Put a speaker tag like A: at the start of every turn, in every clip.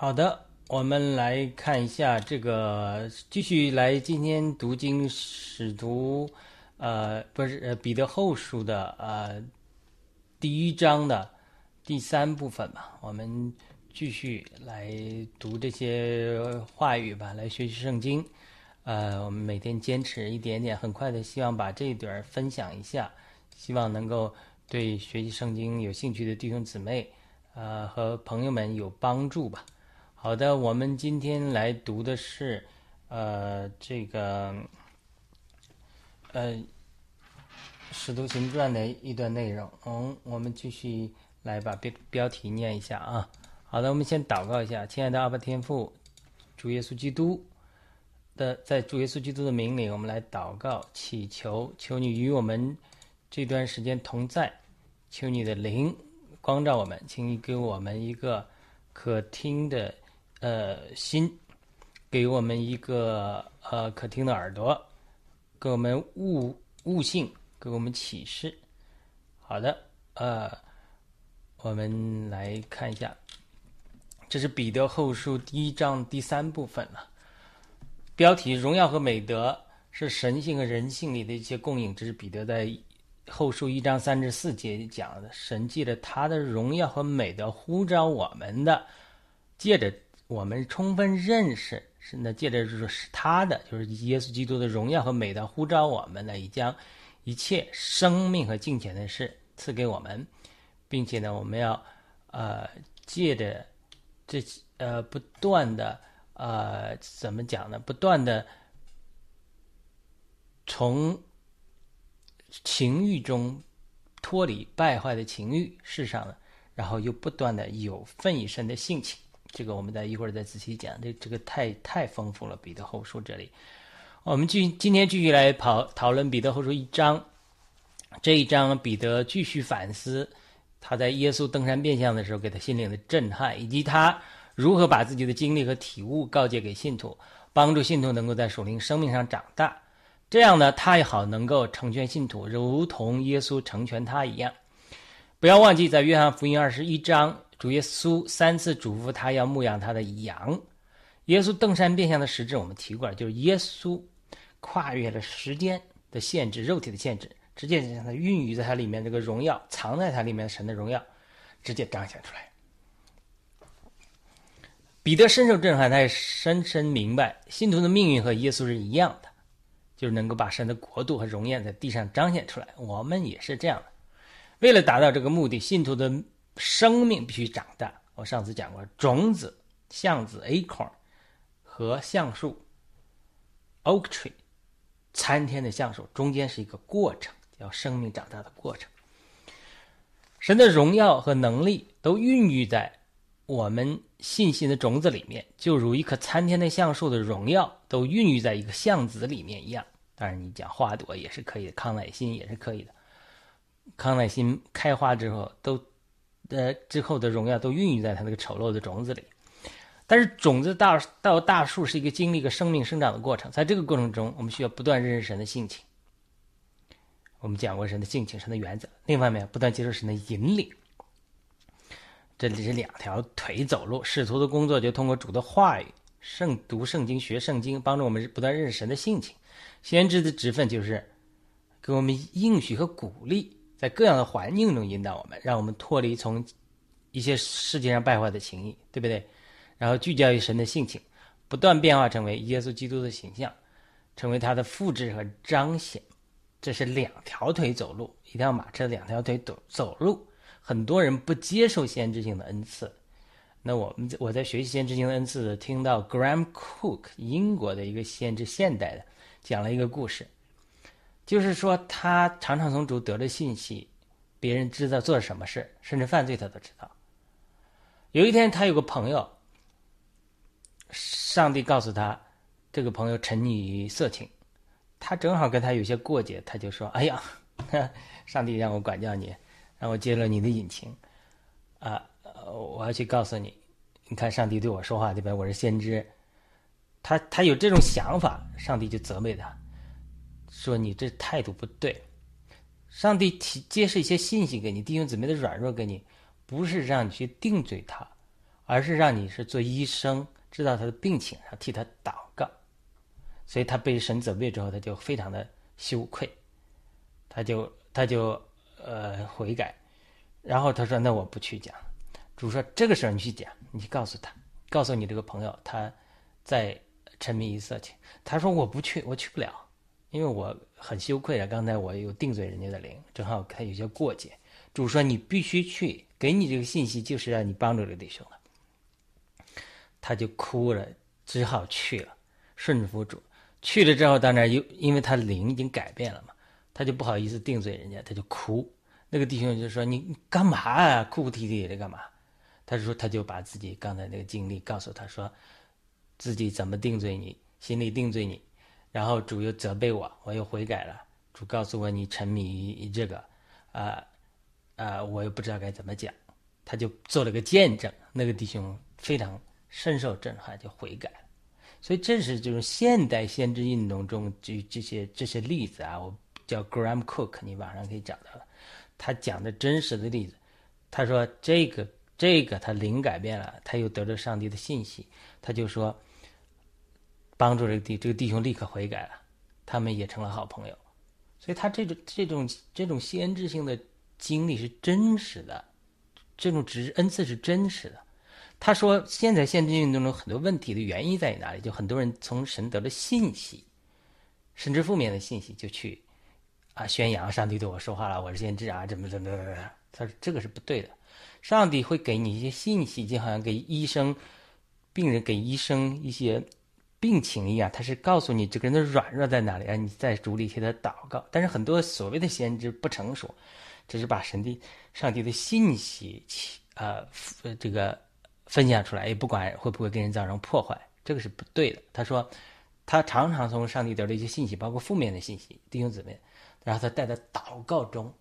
A: 好的，我们来看一下这个，继续来今天读经使徒，呃，不是呃彼得后书的呃第一章的第三部分吧。我们继续来读这些话语吧，来学习圣经。呃，我们每天坚持一点点，很快的，希望把这一段分享一下，希望能够对学习圣经有兴趣的弟兄姊妹，呃和朋友们有帮助吧。好的，我们今天来读的是，呃，这个，呃，《使徒行传》的一段内容。嗯，我们继续来把标标题念一下啊。好的，我们先祷告一下，亲爱的阿爸天父，主耶稣基督的，在主耶稣基督的名里，我们来祷告，祈求，求你与我们这段时间同在，求你的灵光照我们，请你给我们一个可听的。呃，心给我们一个呃可听的耳朵，给我们悟悟性，给我们启示。好的，呃，我们来看一下，这是彼得后书第一章第三部分了。标题：荣耀和美德是神性和人性里的一些供应。这是彼得在后书一章三至四节讲的。神借着他的荣耀和美德呼召我们的，借着。我们充分认识是那，借着就是是他的，就是耶稣基督的荣耀和美德呼召我们呢，已将一切生命和金钱的事赐给我们，并且呢，我们要呃借着这呃不断的呃怎么讲呢？不断的从情欲中脱离败坏的情欲世上呢，然后又不断的有奋以身的性情。这个我们再一会儿再仔细讲，这这个太太丰富了。彼得后书这里，我们继今天继续来讨讨论彼得后书一章。这一章，彼得继续反思他在耶稣登山变相的时候给他心灵的震撼，以及他如何把自己的经历和体悟告诫给信徒，帮助信徒能够在属灵生命上长大。这样呢，他也好能够成全信徒，如同耶稣成全他一样。不要忘记，在约翰福音二十一章。主耶稣三次嘱咐他要牧养他的羊。耶稣登山变相的实质我们提过了，就是耶稣跨越了时间的限制、肉体的限制，直接让他孕育在他里面这个荣耀，藏在他里面神的荣耀，直接彰显出来。彼得深受震撼，他也深深明白，信徒的命运和耶稣是一样的，就是能够把神的国度和荣耀在地上彰显出来。我们也是这样的。为了达到这个目的，信徒的。生命必须长大。我上次讲过，种子、橡子 （acorn） 和橡树 （oak tree），参天的橡树中间是一个过程，叫生命长大的过程。神的荣耀和能力都孕育在我们信心的种子里面，就如一棵参天的橡树的荣耀都孕育在一个橡子里面一样。当然，你讲花朵也是可以的，康乃馨也是可以的。康乃馨开花之后都。呃，之后的荣耀都孕育在他那个丑陋的种子里，但是种子大到大树是一个经历一个生命生长的过程，在这个过程中，我们需要不断认识神的性情。我们讲过神的性情、神的原则。另一方面，不断接受神的引领。这里是两条腿走路，使徒的工作就通过主的话语、圣读圣经、学圣经，帮助我们不断认识神的性情。先知的职分就是给我们应许和鼓励。在各样的环境中引导我们，让我们脱离从一些世界上败坏的情谊，对不对？然后聚焦于神的性情，不断变化成为耶稣基督的形象，成为他的复制和彰显。这是两条腿走路，一辆马车两条腿走走路。很多人不接受先知性的恩赐。那我们我在学习先知性的恩赐，听到 Graham Cook 英国的一个先知现代的讲了一个故事。就是说，他常常从主得了信息，别人知道做什么事，甚至犯罪他都知道。有一天，他有个朋友，上帝告诉他，这个朋友沉溺于色情，他正好跟他有些过节，他就说：“哎呀，上帝让我管教你，让我揭露你的隐情，啊，我要去告诉你，你看上帝对我说话，对吧？我是先知。”他他有这种想法，上帝就责备他。说你这态度不对，上帝提揭示一些信息给你，弟兄姊妹的软弱给你，不是让你去定罪他，而是让你是做医生，知道他的病情，然后替他祷告。所以他被神责备之后，他就非常的羞愧，他就他就呃悔改，然后他说：“那我不去讲。”主说：“这个时候你去讲，你告诉他，告诉你这个朋友，他在沉迷于色情。”他说：“我不去，我去不了，因为我很羞愧啊。刚才我有定罪人家的灵，正好他有些过节。”主说：“你必须去，给你这个信息就是让你帮助这个弟兄的。”他就哭了，只好去了，顺服主。去了之后，到那又因为他灵已经改变了嘛，他就不好意思定罪人家，他就哭。那个弟兄就说：“你干嘛啊？哭哭啼啼的干嘛？”他说：“他就把自己刚才那个经历告诉他说，自己怎么定罪你，心里定罪你，然后主又责备我，我又悔改了。主告诉我你沉迷于这个，啊啊，我又不知道该怎么讲。”他就做了个见证，那个弟兄非常。深受震撼，就悔改所以这是这种现代先知运动中这这些这些例子啊，我叫 Graham Cook，你网上可以找到了。他讲的真实的例子，他说这个这个他灵改变了，他又得到上帝的信息，他就说帮助这个弟这个弟兄立刻悔改了，他们也成了好朋友。所以他这种这种这种先知性的经历是真实的，这种只是恩赐是真实的。他说：“现在现知运动中很多问题的原因在于哪里？就很多人从神得了信息，甚至负面的信息，就去啊宣扬上帝对我说话了，我是先知啊，怎么怎么怎么。他说这个是不对的。上帝会给你一些信息，就好像给医生、病人给医生一些病情一样，他是告诉你这个人的软弱在哪里，让你在主里替他祷告。但是很多所谓的先知不成熟，只是把神的、上帝的信息，啊，这个。”分享出来也不管会不会给人造成破坏，这个是不对的。他说，他常常从上帝得到一些信息，包括负面的信息，弟兄姊妹，然后他带在祷告中，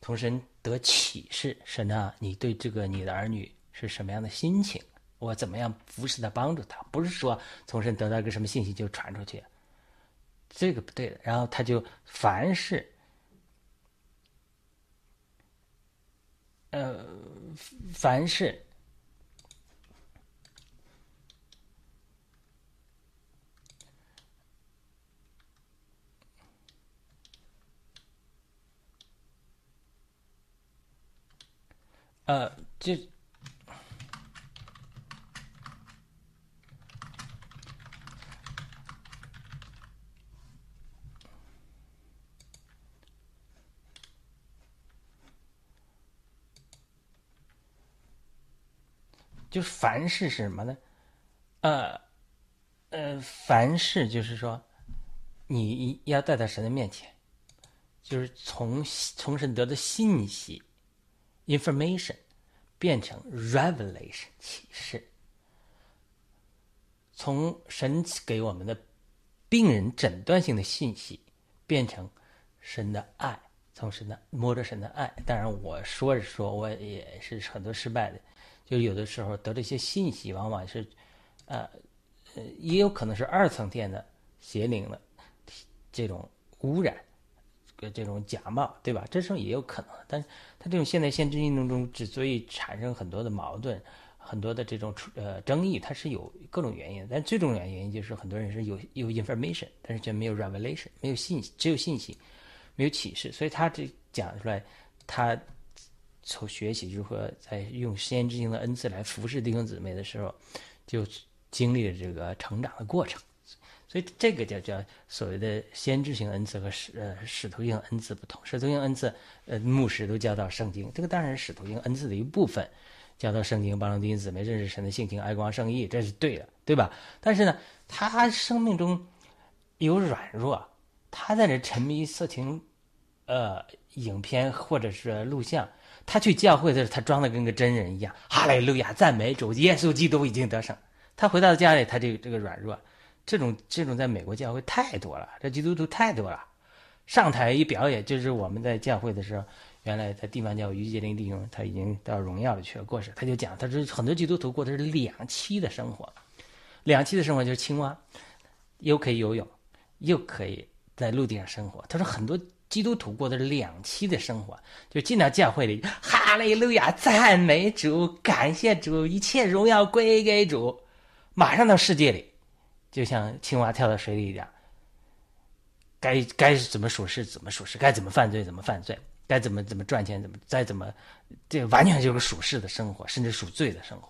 A: 从神得启示，神啊，你对这个你的儿女是什么样的心情？我怎么样服侍他，帮助他？不是说从神得到一个什么信息就传出去，这个不对的。然后他就凡是，呃，凡是。呃，这就凡事是什么呢？呃呃，凡事就是说，你要带到神的面前，就是从从神得的信息。information 变成 revelation 启示，从神给我们的病人诊断性的信息变成神的爱，从神的摸着神的爱。当然，我说着说，我也是很多失败的，就有的时候得这些信息，往往是呃呃，也有可能是二层天的邪灵的这种污染。个这种假冒，对吧？这时候也有可能，但是他这种现代先知运动中之所以产生很多的矛盾，很多的这种呃争议，它是有各种原因。但最重要原因就是很多人是有有 information，但是却没有 revelation，没有信息，只有信息，没有启示。所以他这讲出来，他从学习如何在用先知性的恩赐来服侍弟兄姊妹的时候，就经历了这个成长的过程。所以这个叫叫所谓的先知性恩赐和使呃使徒性恩赐不同。使徒性恩赐，呃，牧师都教导圣经，这个当然是使徒性恩赐的一部分，教导圣经，帮助弟兄姊妹认识神的性情，爱光圣义，这是对的，对吧？但是呢，他生命中有软弱，他在这沉迷色情，呃，影片或者是录像，他去教会的时候，他装的跟个真人一样，哈利路亚，赞美主，耶稣基督已经得胜。他回到家里，他这个这个软弱。这种这种在美国教会太多了，这基督徒太多了，上台一表演就是我们在教会的时候，原来在地方叫于杰林弟兄他已经到荣耀里去了过世，他就讲，他说很多基督徒过的是两栖的生活，两栖的生活就是青蛙，又可以游泳，又可以在陆地上生活。他说很多基督徒过的是两期的生活，就进到教会里，哈利路亚，赞美主，感谢主，一切荣耀归给主。马上到世界里，就像青蛙跳到水里一样，该该怎么属实怎么属实，该怎么犯罪怎么犯罪，该怎么怎么赚钱怎么再怎么，这完全就是属世的生活，甚至属罪的生活。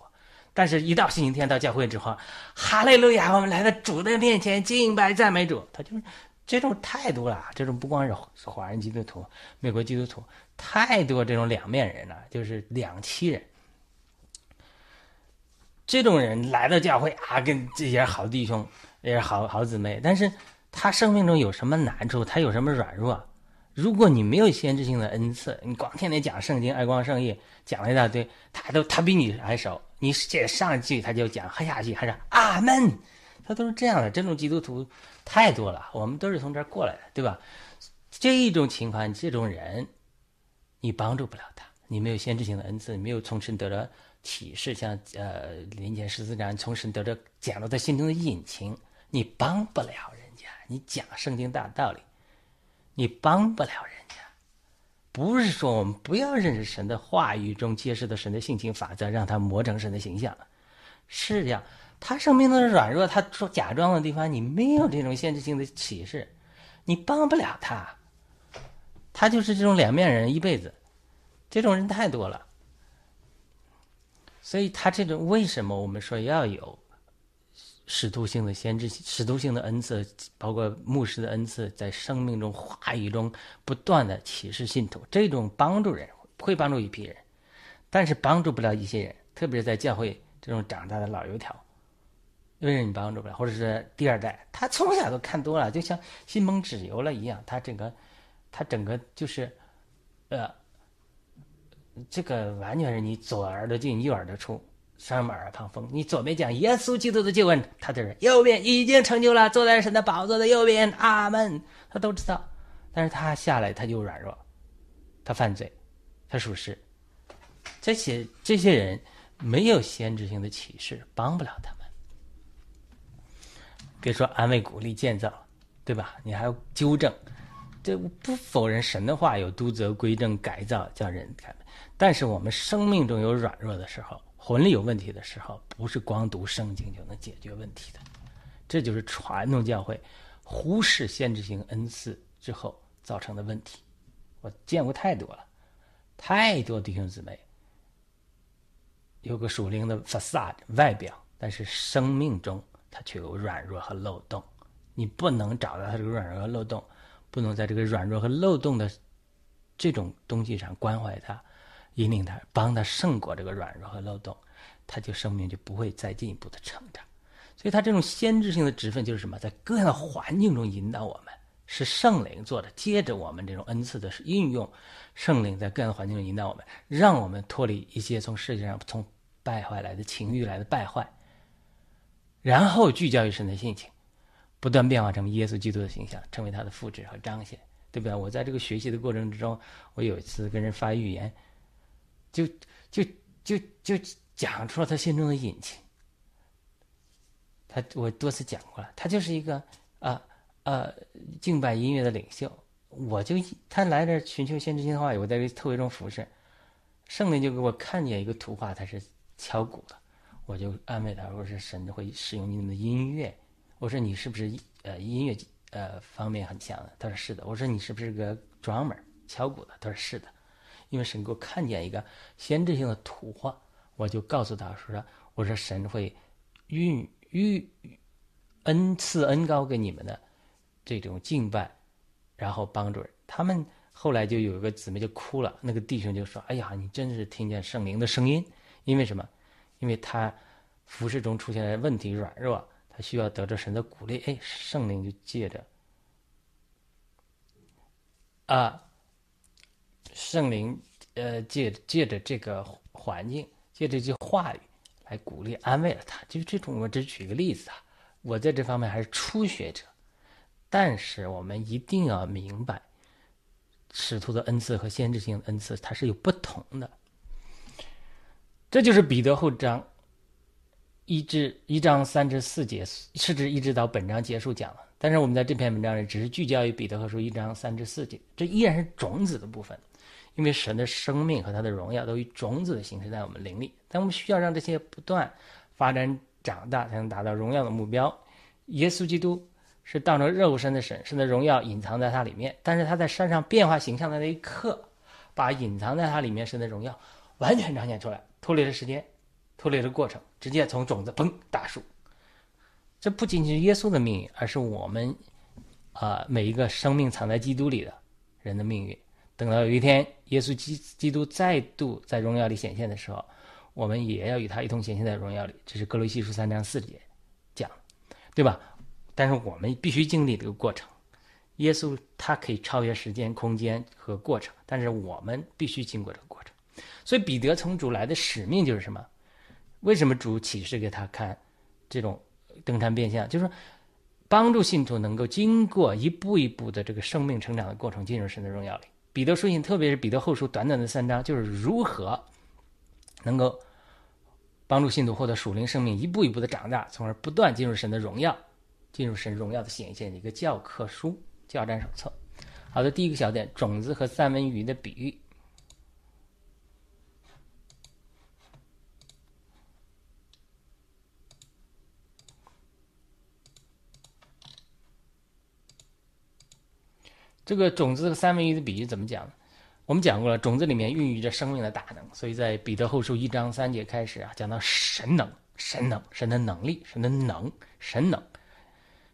A: 但是，一到星期天到教会之后，哈利路亚，我们来到主的面前敬拜赞美主，他就是。这种太多了，这种不光是华人基督徒、美国基督徒，太多这种两面人了，就是两栖人。这种人来到教会啊，跟这些好弟兄也是好好姊妹，但是他生命中有什么难处，他有什么软弱？如果你没有先知性的恩赐，你光天天讲圣经、爱光圣义，讲了一大堆，他都他比你还熟。你这上一句他就讲，下句还是阿门，他都是这样的。这种基督徒。太多了，我们都是从这儿过来的，对吧？这种情况，这种人，你帮助不了他。你没有先知性的恩赐，没有从神得到启示，像呃林前十四章从神得着讲到他心中的隐情，你帮不了人家。你讲圣经大道理，你帮不了人家。不是说我们不要认识神的话语中揭示的神的性情法则，让他磨成神的形象，是这样。他生命的软弱，他说假装的地方，你没有这种限制性的启示，你帮不了他。他就是这种两面人一辈子，这种人太多了。所以他这种为什么我们说要有使徒性的先知、使徒性的恩赐，包括牧师的恩赐，在生命中话语中不断的启示信徒，这种帮助人会帮助一批人，但是帮助不了一些人，特别是在教会这种长大的老油条。因为你帮助不了？或者是第二代，他从小都看多了，就像心蒙脂油了一样，他整个，他整个就是，呃，这个完全是你左耳朵进右耳朵出，上面耳旁风。你左边讲耶稣基督的救恩，他这是右边已经成就了，坐在神的宝座的右边，阿门。他都知道，但是他下来他就软弱，他犯罪，他属实。这些这些人没有先知性的启示，帮不了他。别说安慰、鼓励、建造，对吧？你还要纠正，这不否认神的话有督责、归正、改造，叫人改。但是我们生命中有软弱的时候，魂里有问题的时候，不是光读圣经就能解决问题的。这就是传统教会忽视限制性恩赐之后造成的问题。我见过太多了，太多弟兄姊妹有个属灵的 facade 外表，但是生命中。他却有软弱和漏洞，你不能找到他这个软弱和漏洞，不能在这个软弱和漏洞的这种东西上关怀他，引领他，帮他胜过这个软弱和漏洞，他就生命就不会再进一步的成长。所以，他这种先知性的职分就是什么？在各样的环境中引导我们，是圣灵做的。接着，我们这种恩赐的是运用圣灵在各样的环境中引导我们，让我们脱离一些从世界上从败坏来的情欲来的败坏。然后聚焦于神的性情，不断变化成耶稣基督的形象，成为他的复制和彰显，对不对？我在这个学习的过程之中，我有一次跟人发预言，就就就就讲出了他心中的隐情。他我多次讲过了，他就是一个啊啊敬拜音乐的领袖。我就他来这寻求先知性的话语，我在特会中服侍，圣灵就给我看见一个图画，他是敲鼓的。我就安慰他，我说神会使用你们的音乐。我说你是不是呃音乐呃方面很强的？他说是的。我说你是不是个 drummer 敲鼓的？他说是的。因为神给我看见一个先知性的图画，我就告诉他说：“我说神会运运恩赐恩高给你们的这种敬拜，然后帮助人。”他们后来就有一个姊妹就哭了，那个弟兄就说：“哎呀，你真是听见圣灵的声音，因为什么？”因为他服饰中出现了问题，软弱，他需要得着神的鼓励。哎，圣灵就借着啊，圣灵呃借借着这个环境，借这句话语来鼓励安慰了他。就这种，我只举个例子啊。我在这方面还是初学者，但是我们一定要明白，使徒的恩赐和先知性的恩赐它是有不同的。这就是彼得后章一至一章三至四节，甚至一直到本章结束讲了。但是我们在这篇文章里只是聚焦于彼得和书一章三至四节，这依然是种子的部分，因为神的生命和他的荣耀都以种子的形式在我们灵里，但我们需要让这些不断发展长大，才能达到荣耀的目标。耶稣基督是当着肉身的神，神的荣耀隐藏在他里面，但是他在山上变化形象的那一刻，把隐藏在他里面神的荣耀完全彰显出来，脱离了时间，脱离了过程，直接从种子砰大树。这不仅仅是耶稣的命运，而是我们，啊，每一个生命藏在基督里的人的命运。等到有一天耶稣基基督再度在荣耀里显现的时候，我们也要与他一同显现在荣耀里。这是哥罗西书三章四节讲，对吧？但是我们必须经历这个过程。耶稣他可以超越时间、空间和过程，但是我们必须经过这个过程。所以彼得从主来的使命就是什么？为什么主启示给他看这种？登山变相，就是说，帮助信徒能够经过一步一步的这个生命成长的过程，进入神的荣耀里。彼得书信，特别是彼得后书短短的三章，就是如何能够帮助信徒获得属灵生命，一步一步的长大，从而不断进入神的荣耀，进入神荣耀的显现的一个教科书、教战手册。好的，第一个小点，种子和三文鱼的比喻。这个种子和三文鱼的比喻怎么讲呢？我们讲过了，种子里面孕育着生命的大能，所以在彼得后书一章三节开始啊，讲到神能、神能、神的能力、神的能、神能，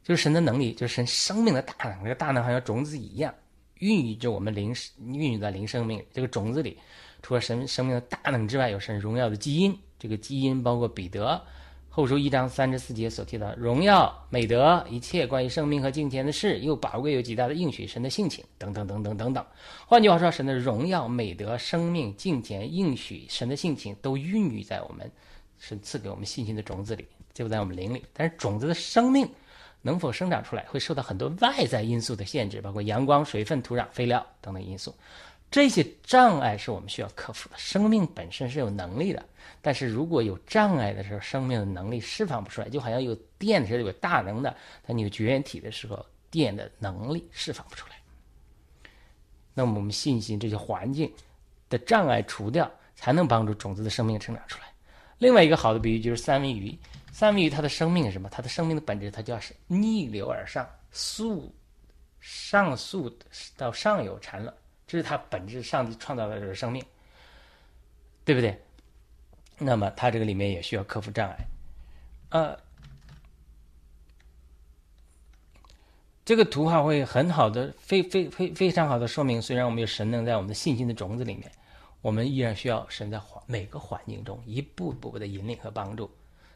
A: 就是神的能力，就是神生命的大能。这个大能好像种子一样，孕育着我们灵，孕育在灵生命。这个种子里，除了神生命的大能之外，有神荣耀的基因。这个基因包括彼得。后书一章三十四节所提到荣耀、美德、一切关于生命和金钱的事，又宝贵又极大的应许神的性情等等等等等等。换句话说，神的荣耀、美德、生命、金钱、应许神的性情，都孕育在我们神赐给我们信心的种子里，就在我们灵里。但是种子的生命能否生长出来，会受到很多外在因素的限制，包括阳光、水分、土壤、肥料等等因素。这些障碍是我们需要克服的。生命本身是有能力的。但是如果有障碍的时候，生命的能力释放不出来，就好像有电的时候有大能的，但你有绝缘体的时候，电的能力释放不出来。那么我们信心这些环境的障碍除掉，才能帮助种子的生命成长出来。另外一个好的比喻就是三文鱼，三文鱼它的生命是什么？它的生命的本质，它就是逆流而上，溯上溯到上游产卵，这是他本质，上创造的这个生命，对不对？那么他这个里面也需要克服障碍，呃，这个图画会很好的、非非非非常好的说明，虽然我们有神能在我们的信心的种子里面，我们依然需要神在环每个环境中一步步的引领和帮助，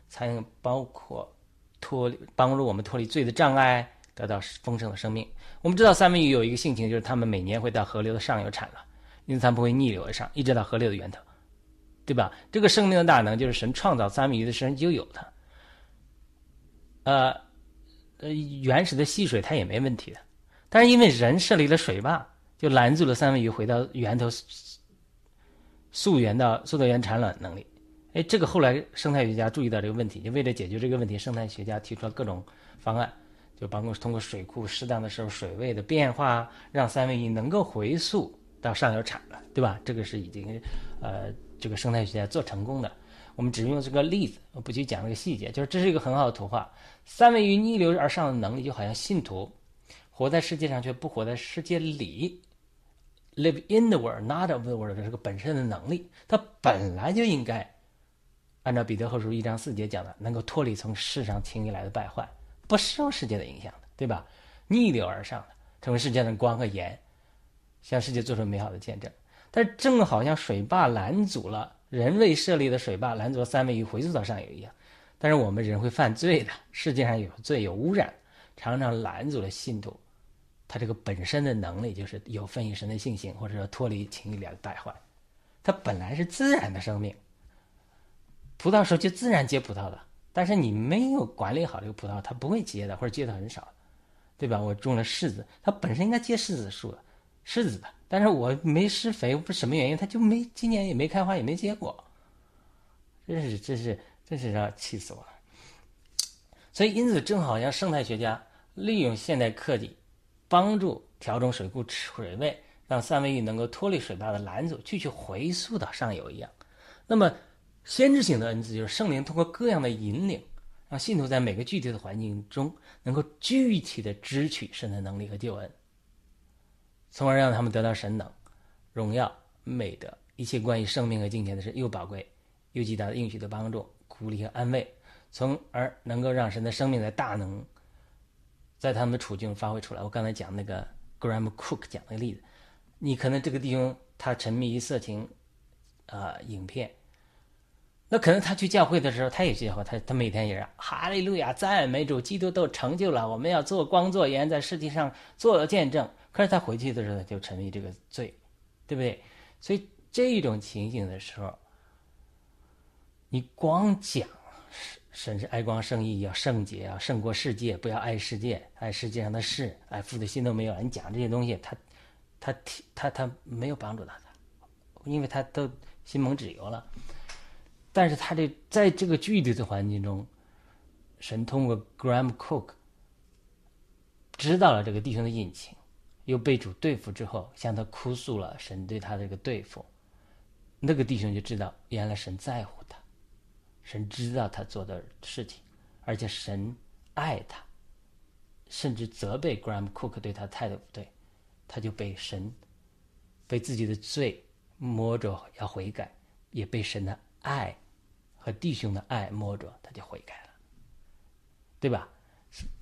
A: 才能包括脱离帮助我们脱离罪的障碍，得到丰盛的生命。我们知道三文鱼有一个性情，就是它们每年会到河流的上游产卵，因此它们不会逆流而上，一直到河流的源头。对吧？这个生命的大能就是神创造三文鱼的时候就有它。呃，呃，原始的溪水它也没问题的，但是因为人设立了水坝，就拦住了三文鱼回到源头溯源到溯源产卵能力。哎，这个后来生态学家注意到这个问题，就为了解决这个问题，生态学家提出了各种方案，就包括通过水库适当的时候水位的变化，让三文鱼能够回溯到上游产卵，对吧？这个是已经呃。这个生态学家做成功的，我们只用这个例子，我不去讲这个细节，就是这是一个很好的图画。三文鱼逆流而上的能力，就好像信徒活在世界上却不活在世界里，live in the world not of the world 的这个本身的能力，它本来就应该按照彼得后书一章四节讲的，能够脱离从世上轻易来的败坏，不受世界的影响的，对吧？逆流而上的，成为世界的光和盐，向世界做出美好的见证。但正好像水坝拦阻了人为设立的水坝拦阻了三文鱼回溯到上游一样，但是我们人会犯罪的，世界上有罪有污染，常常拦阻了信徒，他这个本身的能力就是有分于神的性情，或者说脱离情欲里的败坏，它本来是自然的生命，葡萄树就自然结葡萄的，但是你没有管理好这个葡萄，它不会结的，或者结的很少，对吧？我种了柿子，它本身应该结柿子树的，柿子的。但是我没施肥，不是什么原因，它就没今年也没开花，也没结果。真是真是真是让气死我了。所以，因此正好像生态学家利用现代科技，帮助调整水库水位，让三维域能够脱离水坝的拦阻，继续回溯到上游一样。那么，先知性的恩赐就是圣灵通过各样的引领，让信徒在每个具体的环境中能够具体的支取神的能力和救恩，从而让他们得到神能、荣耀、美德，一切关于生命和金钱的事又宝贵又极大的应许的帮助、鼓励和安慰，从而能够让神的生命的大能在他们的处境发挥出来。我刚才讲那个 Graham Cook 讲的例子，你可能这个弟兄他沉迷于色情啊影片。那可能他去教会的时候，他也去教会，他他每天也是哈利路亚赞美主，基督都成就了，我们要做光做盐，在世界上做了见证。可是他回去的时候就沉迷这个罪，对不对？所以这种情形的时候，你光讲神是爱光圣义，要圣洁，要胜过世界，不要爱世界，爱世界上的事，爱父的心都没有了。你讲这些东西，他他他他没有帮助到他，因为他都心蒙脂油了。但是他这在这个具体的环境中，神通过 Graham Cook 知道了这个弟兄的隐情，又被主对付之后，向他哭诉了神对他的这个对付，那个弟兄就知道原来神在乎他，神知道他做的事情，而且神爱他，甚至责备 Graham Cook 对他态度不对，他就被神被自己的罪摸着要悔改，也被神的爱。和弟兄的爱摸着，他就悔改了，对吧？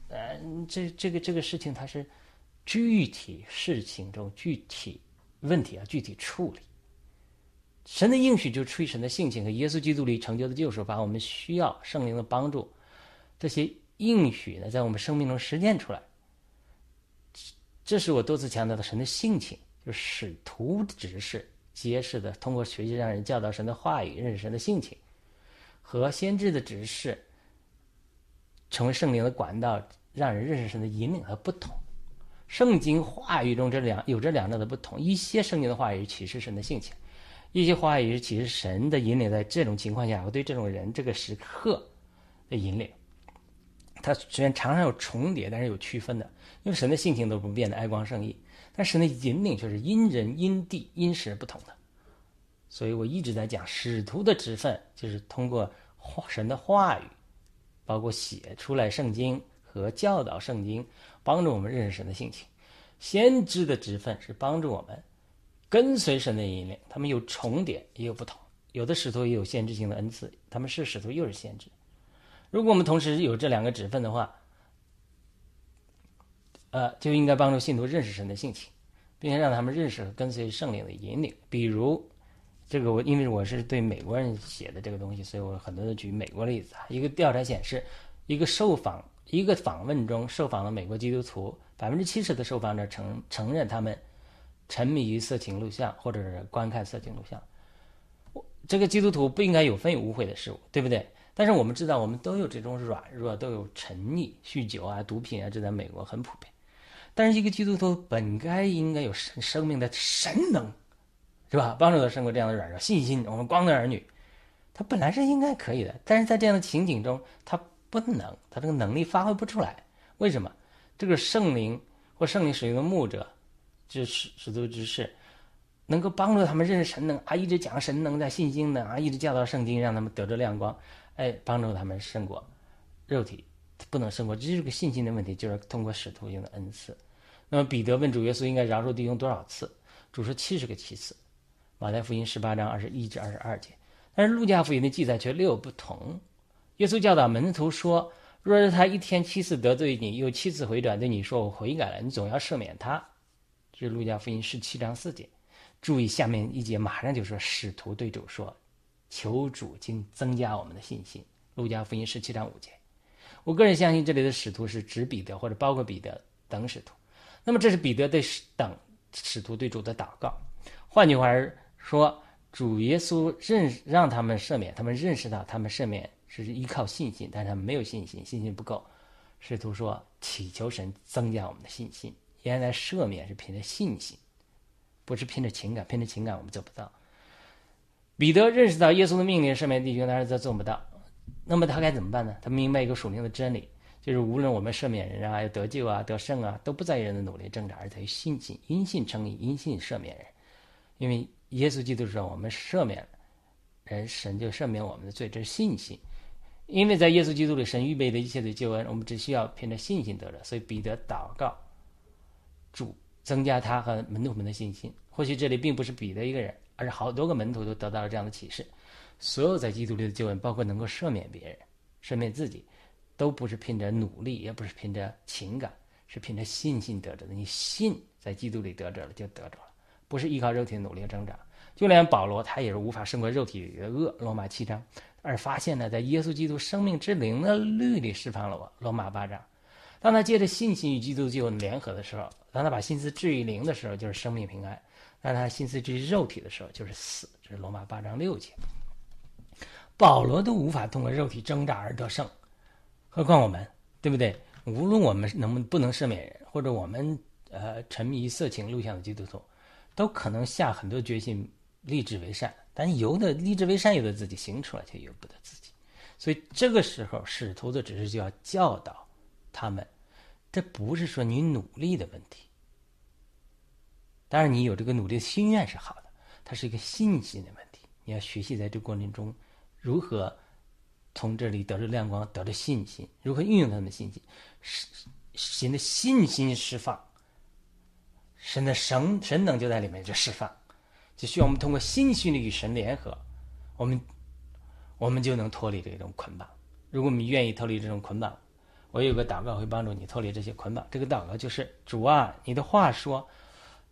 A: 嗯，这这个这个事情，它是具体事情中具体问题啊，具体处理。神的应许就出于神的性情和耶稣基督里成就的救赎，把我们需要圣灵的帮助，这些应许呢，在我们生命中实践出来。这是我多次强调的神的性情，就是使徒指示揭示的，通过学习让人教导神的话语，认识神的性情。和先知的指示，成为圣灵的管道，让人认识神的引领和不同。圣经话语中这两有这两者的不同。一些圣经的话语启示神的性情，一些话语是启示神的引领。在这种情况下，我对这种人这个时刻的引领，它虽然常常有重叠，但是有区分的。因为神的性情都不变的，爱光圣义，但神的引领却是因人因地因时而不同的。所以我一直在讲使徒的职分，就是通过神的话语，包括写出来圣经和教导圣经，帮助我们认识神的性情。先知的职分是帮助我们跟随神的引领，他们有重叠也有不同。有的使徒也有先知性的恩赐，他们是使徒又是先知。如果我们同时有这两个职分的话，呃，就应该帮助信徒认识神的性情，并且让他们认识跟随圣灵的引领，比如。这个我因为我是对美国人写的这个东西，所以我很多的举美国例子啊。一个调查显示，一个受访一个访问中受访的美国基督徒，百分之七十的受访者承承认他们沉迷于色情录像或者是观看色情录像。这个基督徒不应该有份污秽的事物，对不对？但是我们知道，我们都有这种软弱，都有沉溺、酗酒啊、毒品啊，这在美国很普遍。但是一个基督徒本该应该有生生命的神能。是吧？帮助他胜过这样的软弱，信心。我们光的儿女，他本来是应该可以的，但是在这样的情景中，他不能，他这个能力发挥不出来。为什么？这个圣灵或圣灵使用的牧者，就是使徒之事，能够帮助他们认识神能啊，一直讲神能在信心呢啊，一直教导圣经，让他们得着亮光，哎，帮助他们胜过肉体，不能胜过，这是个信心的问题，就是通过使徒用的恩赐。那么彼得问主耶稣应该饶恕弟兄多少次？主说七十个七次。马太福音十八章二十一至二十二节，但是路加福音的记载却略有不同。耶稣教导门徒说：“若是他一天七次得罪你，又七次回转对你说我悔改了，你总要赦免他。”这是路加福音十七章四节。注意下面一节，马上就说使徒对主说：“求主经增加我们的信心。”路加福音十七章五节。我个人相信这里的使徒是指彼得或者包括彼得等使徒。那么这是彼得对等使徒对主的祷告。换句话说主耶稣认让他们赦免，他们认识到他们赦免是依靠信心，但是他们没有信心，信心不够。使徒说祈求神增加我们的信心。原来赦免是凭着信心，不是凭着情感，凭着情感我们做不到。彼得认识到耶稣的命令赦免弟兄，但是他做不到。那么他该怎么办呢？他明白一个属灵的真理，就是无论我们赦免人啊、要得救啊、得胜啊，都不在于人的努力挣扎，而在于信心。因信称义，因信赦免人。因为耶稣基督说，我们赦免人，神就赦免我们的罪，这是信心。因为在耶稣基督里，神预备的一切的救恩，我们只需要凭着信心得着。所以彼得祷告，主增加他和门徒们的信心。或许这里并不是彼得一个人，而是好多个门徒都得到了这样的启示。所有在基督里的救恩，包括能够赦免别人、赦免自己，都不是凭着努力，也不是凭着情感，是凭着信心得着的。你信在基督里得着了，就得着了，不是依靠肉体的努力挣扎。就连保罗，他也是无法胜过肉体的恶。罗马七章。而发现呢，在耶稣基督生命之灵的律里释放了我。罗马八章，当他借着信心与基督就联合的时候，当他把心思置于灵的时候，就是生命平安；当他心思置于肉体的时候，就是死。这是罗马八章六节。保罗都无法通过肉体挣扎而得胜，何况我们，对不对？无论我们能不能不能赦免人，或者我们呃沉迷色情录像的基督徒，都可能下很多决心立志为善。但有的立志为善，有的自己行出来，却由不得自己。所以这个时候，使徒的只是就要教导他们，这不是说你努力的问题。当然，你有这个努力的心愿是好的，它是一个信心的问题。你要学习在这过程中如何从这里得着亮光，得着信心，如何运用他们的信心，使神的信心释放，神的神神能就在里面就释放。就需要我们通过心心的与神联合，我们我们就能脱离这种捆绑。如果我们愿意脱离这种捆绑，我有个祷告会帮助你脱离这些捆绑。这个祷告就是主啊，你的话说，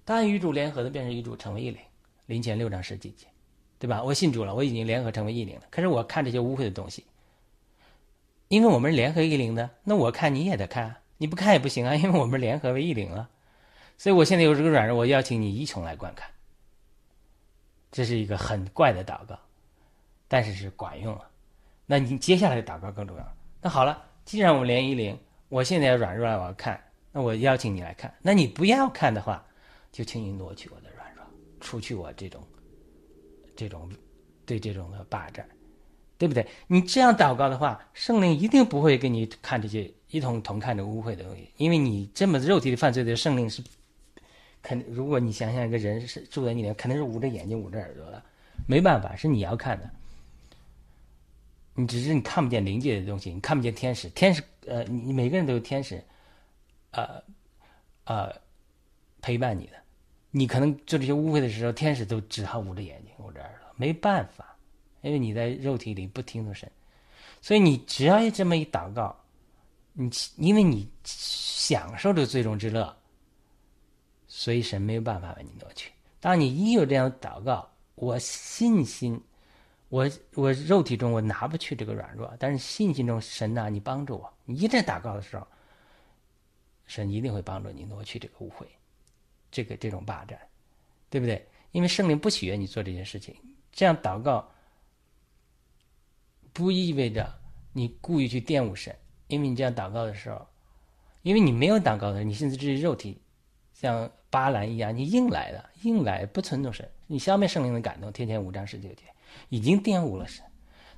A: 但与主联合的便是与主成为一灵。林前六章十几节，对吧？我信主了，我已经联合成为一灵了。可是我看这些污秽的东西，因为我们是联合一灵的，那我看你也得看，你不看也不行啊，因为我们联合为一灵了。所以我现在有这个软弱，我邀请你一同来观看。这是一个很怪的祷告，但是是管用了。那你接下来的祷告更重要。那好了，既然我们连一零，我现在软弱了，我要看，那我邀请你来看。那你不要看的话，就请你挪去我的软弱，除去我这种这种对这种的霸占，对不对？你这样祷告的话，圣灵一定不会给你看这些一同同看着污秽的东西，因为你这么肉体的犯罪的圣灵是。肯，如果你想想一个人是住在你那，肯定是捂着眼睛、捂着耳朵的，没办法，是你要看的。你只是你看不见灵界的东西，你看不见天使，天使呃，你每个人都有天使，呃，呃，陪伴你的。你可能做这些污秽的时候，天使都只好捂着眼睛、捂着耳朵，没办法，因为你在肉体里不听从神，所以你只要这么一祷告，你因为你享受着最终之乐。所以神没有办法把你挪去。当你一有这样祷告，我信心，我我肉体中我拿不去这个软弱，但是信心中神呐，你帮助我。你一在祷告的时候，神一定会帮助你挪去这个误会，这个这种霸占，对不对？因为圣灵不喜悦你做这件事情。这样祷告不意味着你故意去玷污神，因为你这样祷告的时候，因为你没有祷告的时候，你甚至这是肉体。像巴兰一样，你硬来的，硬来不尊重神，你消灭圣灵的感动。天天五章十九节，已经玷污了神。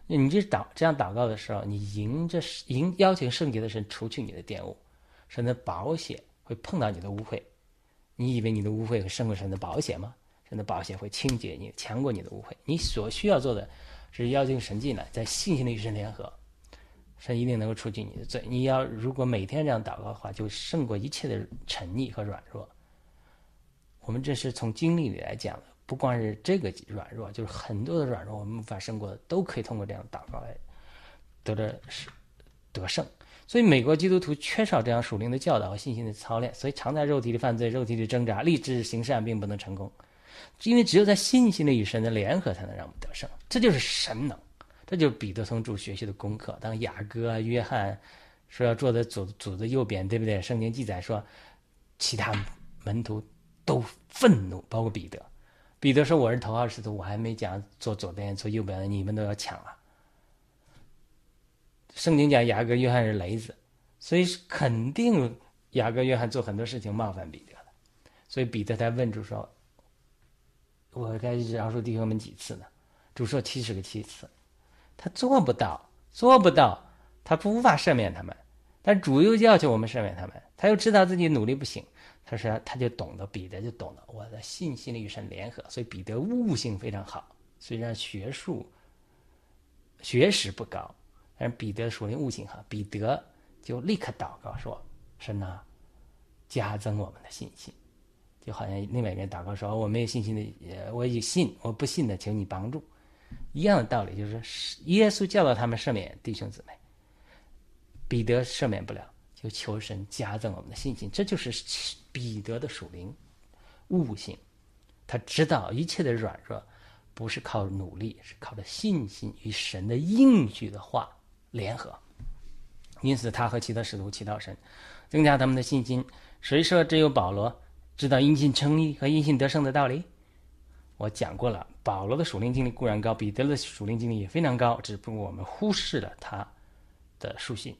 A: 你这祷这样祷告的时候，你迎着迎邀请圣洁的神除去你的玷污，神的保险会碰到你的污秽。你以为你的污秽会胜过神的保险吗？神的保险会清洁你，强过你的污秽。你所需要做的，是邀请神进来，在信心的与神联合。神一定能够除去你的罪。你要如果每天这样祷告的话，就胜过一切的沉溺和软弱。我们这是从经历里来讲的，不光是这个软弱，就是很多的软弱，我们无法胜过的，都可以通过这样的祷告来得着是得胜。所以，美国基督徒缺少这样属灵的教导和信心的操练，所以常在肉体里犯罪、肉体里挣扎，立志行善并不能成功。因为只有在信心的与神的联合，才能让我们得胜。这就是神能。这就是彼得从主学习的功课。当雅各、约翰说要坐在主主的右边，对不对？圣经记载说，其他门徒都愤怒，包括彼得。彼得说：“我是头号使徒，我还没讲坐左边、坐右边的，你们都要抢了。”圣经讲雅各、约翰是雷子，所以肯定雅各、约翰做很多事情冒犯彼得了。所以彼得才问主说：“我该饶恕弟兄们几次呢？”主说：“七十个七次。”他做不到做不到，他不无法赦免他们。但主又要求我们赦免他们，他又知道自己努力不行，他说他就懂得，彼得就懂得我的信心与神联合，所以彼得悟性非常好。虽然学术学识不高，但是彼得属灵悟性好，彼得就立刻祷告说：“神啊，加增我们的信心。”就好像另外一个人祷告说：“我没有信心的，我有信，我不信的，求你帮助。”一样的道理，就是耶稣教导他们赦免弟兄姊妹。彼得赦免不了，求神加增我们的信心。这就是彼得的属灵悟性，他知道一切的软弱不是靠努力，是靠着信心与神的应许的话联合。因此，他和其他使徒祈祷神增加他们的信心。谁说只有保罗知道因信称义和因信得胜的道理？我讲过了，保罗的属灵经历固然高，彼得的属灵经历也非常高，只不过我们忽视了他的书信。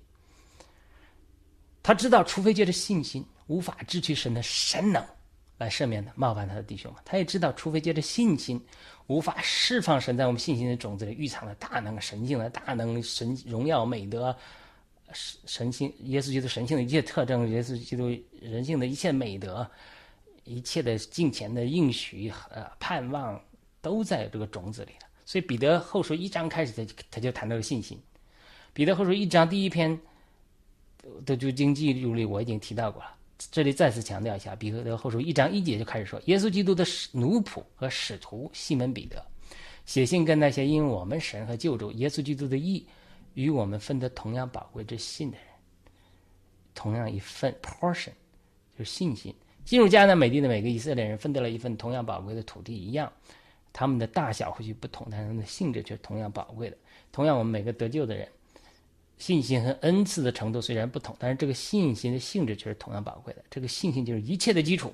A: 他知道，除非借着信心，无法支取神的神能来赦免的冒犯他的弟兄们。他也知道，除非借着信心，无法释放神在我们信心的种子里蕴藏的大能、神性的大能、神荣耀、美德、神神性、耶稣基督神性的一切特征，耶稣基督人性的一切美德，一切的敬虔的应许呃盼望，都在这个种子里了。所以彼得后书一章开始，他他就谈到了信心。彼得后书一章第一篇。的就经济入力我已经提到过了，这里再次强调一下，彼得后书一章一节就开始说，耶稣基督的奴仆和使徒西门彼得写信跟那些因我们神和救主耶稣基督的义与我们分得同样宝贵之信的人，同样一份 portion 就是信心。进入迦南美地的每个以色列人分得了一份同样宝贵的土地一样，他们的大小或许不同，但他们的性质却同样宝贵的。同样，我们每个得救的人。信心和恩赐的程度虽然不同，但是这个信心的性质却是同样宝贵的。这个信心就是一切的基础，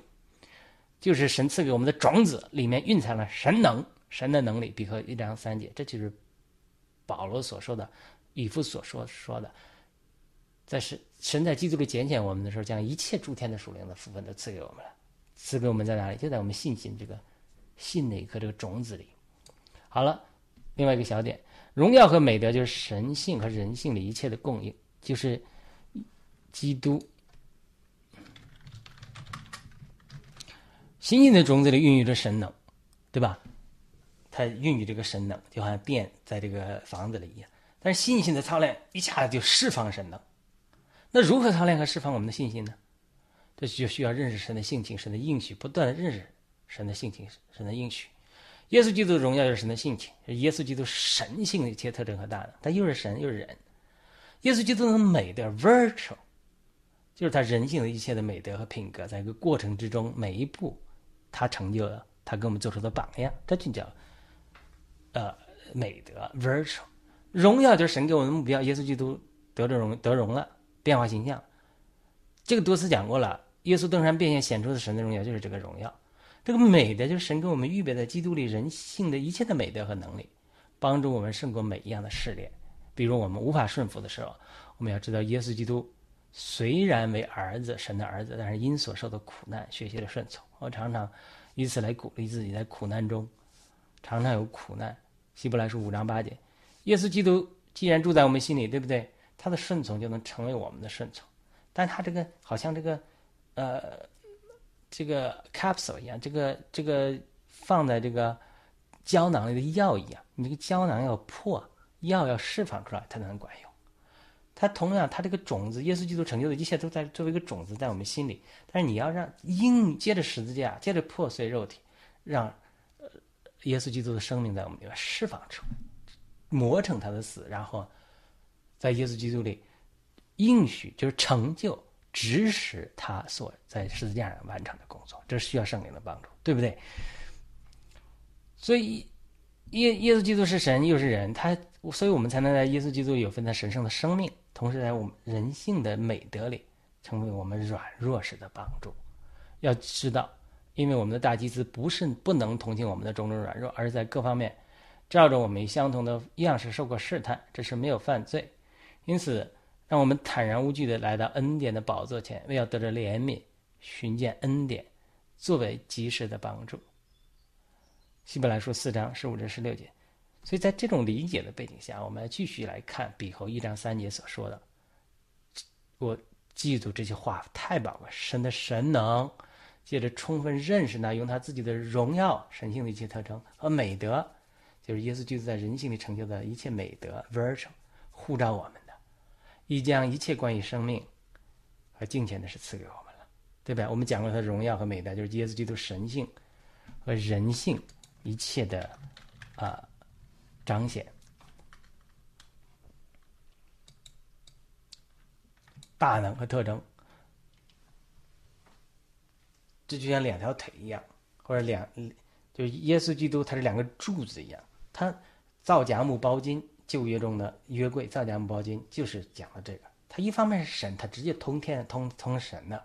A: 就是神赐给我们的种子，里面蕴藏了神能、神的能力。比克一章三节，这就是保罗所说的，以父所说说的，在神神在基督里拣选我们的时候，将一切诸天的属灵的福分都赐给我们了。赐给我们在哪里？就在我们信心这个信的一颗这个种子里。好了，另外一个小点。荣耀和美德就是神性和人性的一切的供应，就是基督新兴的种子里孕育着神能，对吧？它孕育这个神能，就好像电在这个房子里一样。但是信心的操练一下子就释放神能，那如何操练和释放我们的信心呢？这就需要认识神的性情、神的应许，不断的认识神的性情、神的应许。耶稣基督的荣耀就是神的性情，耶稣基督神性的一切特征和大能，他又是神又是人。耶稣基督的美德 （virtue） 就是他人性的一切的美德和品格，在一个过程之中，每一步他成就了他给我们做出的榜样，这就叫呃美德 （virtue）。荣耀就是神给我们的目标，耶稣基督得着荣得荣了，变化形象。这个多次讲过了，耶稣登山变现显出的神的荣耀就是这个荣耀。这个美的，就是神给我们预备的基督里人性的一切的美德和能力，帮助我们胜过每一样的试炼。比如我们无法顺服的时候，我们要知道，耶稣基督虽然为儿子，神的儿子，但是因所受的苦难，学习了顺从。我常常以此来鼓励自己，在苦难中常常有苦难。希伯来书五章八节，耶稣基督既然住在我们心里，对不对？他的顺从就能成为我们的顺从。但他这个好像这个，呃。这个 capsule 一样，这个这个放在这个胶囊里的药一样，你这个胶囊要破，药要释放出来，它才能管用。它同样，它这个种子，耶稣基督成就的一切都在作为一个种子在我们心里。但是你要让因接着十字架，接着破碎肉体，让呃耶稣基督的生命在我们里面释放出来，磨成他的死，然后在耶稣基督里应许就是成就。指使他所在十字架上完成的工作，这是需要圣灵的帮助，对不对？所以耶耶稣基督是神又是人，他所以我们才能在耶稣基督有份他神圣的生命，同时在我们人性的美德里成为我们软弱时的帮助。要知道，因为我们的大祭司不是不能同情我们的种种软弱，而是在各方面照着我们相同的样式受过试探，这是没有犯罪，因此。让我们坦然无惧的来到恩典的宝座前，为要得着怜悯，寻见恩典，作为及时的帮助。希伯来书四章十五至十六节，所以在这种理解的背景下，我们要继续来看彼后一章三节所说的。我记住这些话太宝贵，神的神能，借着充分认识呢，用他自己的荣耀、神性的一切特征和美德，就是耶稣基督在人性里成就的一切美德 （virtue），护照我们必，将一切关于生命和敬虔的事赐给我们了，对吧？我们讲过他的荣耀和美德，就是耶稣基督神性和人性一切的啊。彰显大能和特征，这就像两条腿一样，或者两，就是耶稣基督，他是两个柱子一样。他造假木包金，旧约中的约柜造假木包金就是讲的这个。他一方面是神，他直接通天通通神的，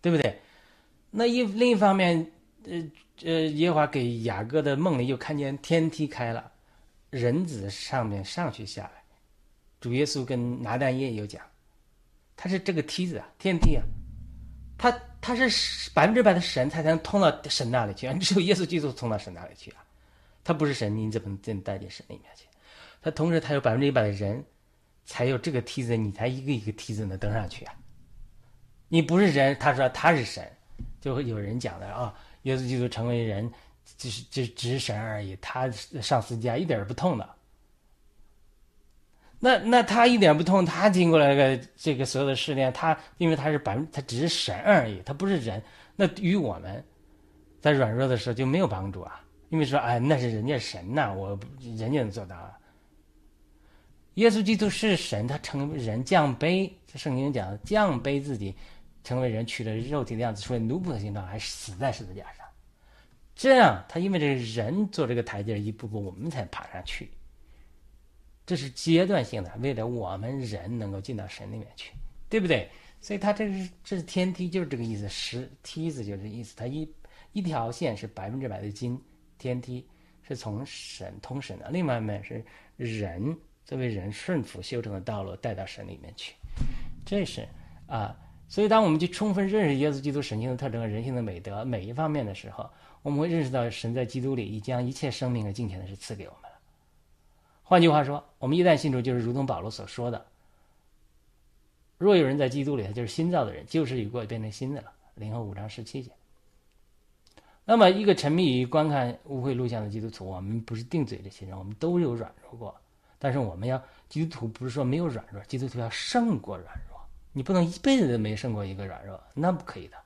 A: 对不对？那一另一方面，呃呃，耶和华给雅各的梦里又看见天梯开了。人子上面上去下来，主耶稣跟拿但业有讲，他是这个梯子啊，天梯啊，他他是百分之百的神，他才能通到神那里去，只有耶稣基督通到神那里去啊，他不是神，你怎么能带进神里面去？他同时他有百分之一百的人，才有这个梯子，你才一个一个梯子能登上去啊。你不是人，他说他是神，就会有人讲的啊，耶稣基督成为人。只是只只是神而已，他上私家一点不痛的。那那他一点不痛，他经过了这个这个所有的试炼，他因为他是百分，他只是神而已，他不是人。那与我们在软弱的时候就没有帮助啊，因为说哎，那是人家神呐，我人家能做到。耶稣基督是神，他成人降卑，圣经讲降卑自己，成为人，取了肉体的样子，成为奴仆的形状，还死在十字架上。这样，他因为这个人做这个台阶，一步步我们才爬上去。这是阶段性的，为了我们人能够进到神里面去，对不对？所以他这是这是天梯，就是这个意思。石梯子就是这意思，它一一条线是百分之百的金，天梯是从神通神的，另外一面是人作为人顺服修成的道路带到神里面去。这是啊，所以当我们去充分认识耶稣基督神性的特征和人性的美德每一方面的时候。我们会认识到，神在基督里已将一切生命和金钱的事赐给我们了。换句话说，我们一旦信主，就是如同保罗所说的：“若有人在基督里，他就是新造的人，旧事已过，变成新的了。”零后五章十七节。那么，一个沉迷于观看污秽录像的基督徒，我们不是定罪这些人，我们都有软弱过。但是，我们要基督徒不是说没有软弱，基督徒要胜过软弱。你不能一辈子都没胜过一个软弱，那不可以的。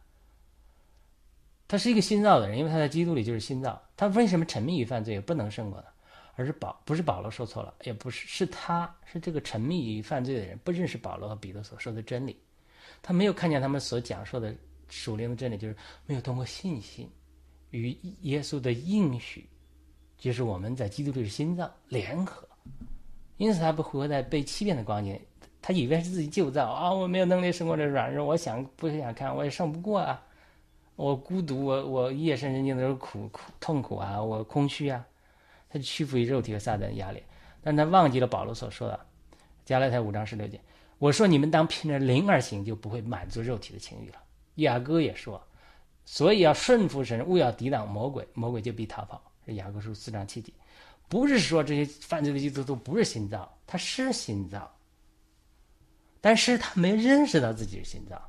A: 他是一个心造的人，因为他在基督里就是心造。他为什么沉迷于犯罪不能胜过呢？而是保不是保罗说错了，也不是是他是这个沉迷于犯罪的人不认识保罗和彼得所说的真理，他没有看见他们所讲述的属灵的真理，就是没有通过信心与耶稣的应许，就是我们在基督里是心脏联合，因此他不活在被欺骗的光景，他以为是自己旧造啊，我没有能力胜过这软弱，我想不想看我也胜不过啊。我孤独，我我夜深人静的时候苦苦痛苦啊，我空虚啊，他屈服于肉体和撒旦的压力，但他忘记了保罗所说的，加拉太五章十六节，我说你们当凭着灵而行，就不会满足肉体的情欲了。雅各也说，所以要顺服神，勿要抵挡魔鬼，魔鬼就必逃跑。是雅各书四章七节，不是说这些犯罪的基督徒不是心脏，他是心脏，但是他没认识到自己是心脏。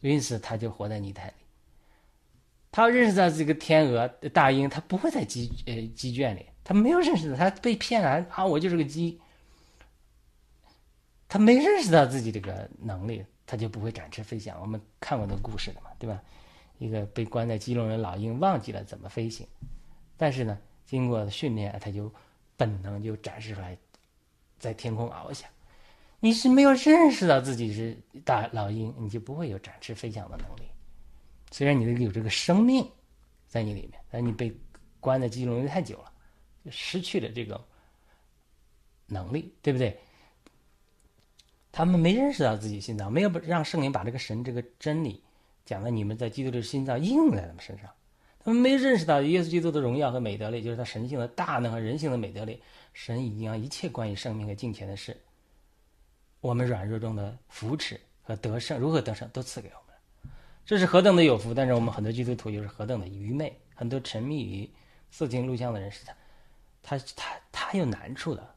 A: 因此，他就活在泥潭里。他要认识到这个天鹅大鹰，他不会在鸡呃鸡圈里，他没有认识到他被骗了啊！我就是个鸡。他没认识到自己这个能力，他就不会展翅飞翔。我们看过那个故事的嘛，对吧？一个被关在鸡笼的老鹰忘记了怎么飞行，但是呢，经过训练，他就本能就展示出来，在天空翱翔。你是没有认识到自己是大老鹰，你就不会有展翅飞翔的能力。虽然你有这个生命在你里面，但你被关在鸡笼里太久了，就失去了这个能力，对不对？他们没认识到自己心脏，没有让圣灵把这个神这个真理讲到，你们在基督的心脏印在他们身上。他们没认识到耶稣基督的荣耀和美德里，就是他神性的大能和人性的美德里，神已经将一切关于生命和金钱的事。我们软弱中的扶持和得胜，如何得胜，都赐给我们，这是何等的有福！但是我们很多基督徒又是何等的愚昧，很多沉迷于色情录像的人是他，他他他有难处的，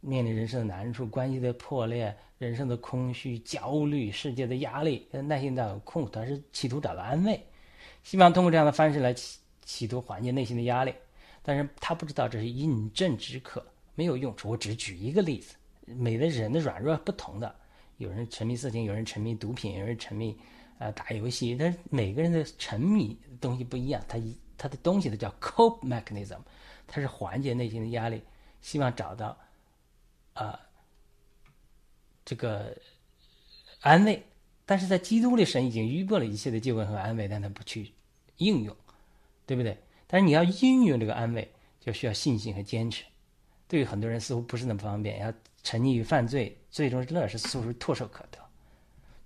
A: 面临人生的难处、关系的破裂、人生的空虚、焦虑、世界的压力，耐心的痛苦，他是企图找到安慰，希望通过这样的方式来企企图缓解内心的压力，但是他不知道这是饮鸩止渴，没有用处。我只举一个例子，每个人的软弱不同的，有人沉迷色情，有人沉迷毒品，有人沉迷啊打游戏，但是每个人的沉迷东西不一样，他一他的东西都叫 cope mechanism。它是缓解内心的压力，希望找到啊这个安慰。但是在基督里，神已经预备了一切的救恩和安慰，但他不去应用，对不对？但是你要应用这个安慰，就需要信心和坚持。对于很多人似乎不是那么方便，要沉溺于犯罪，最终乐是似乎唾手可得，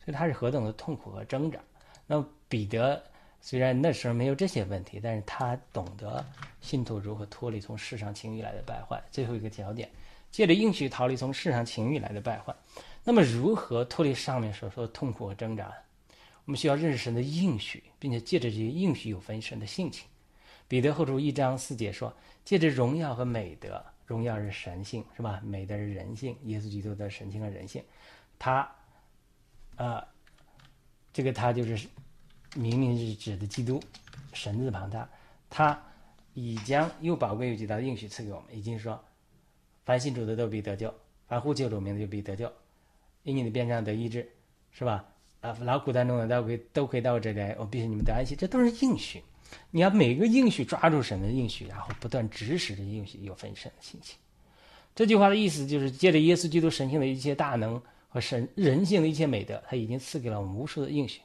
A: 所以他是何等的痛苦和挣扎。那么彼得。虽然那时候没有这些问题，但是他懂得信徒如何脱离从世上情欲来的败坏。最后一个条件，借着应许逃离从世上情欲来的败坏。那么，如何脱离上面所说的痛苦和挣扎？我们需要认识神的应许，并且借着这些应许有分神的性情。彼得后书一章四节说：“借着荣耀和美德，荣耀是神性，是吧？美德是人性，耶稣基督的神性和人性。他，啊，这个他就是。”明明是指的基督，神字旁他，他已将又宝贵又极大的应许赐给我们，已经说，凡信主的都必得救，凡呼救主名的就必得救，因你的边上得医治，是吧？啊，劳苦担重的都可以都可以到我这里来，我必须你们得安息，这都是应许。你要每个应许抓住神的应许，然后不断指使这应许，有分神的心情。这句话的意思就是，借着耶稣基督神性的一切大能和神人性的一切美德，他已经赐给了我们无数的应许。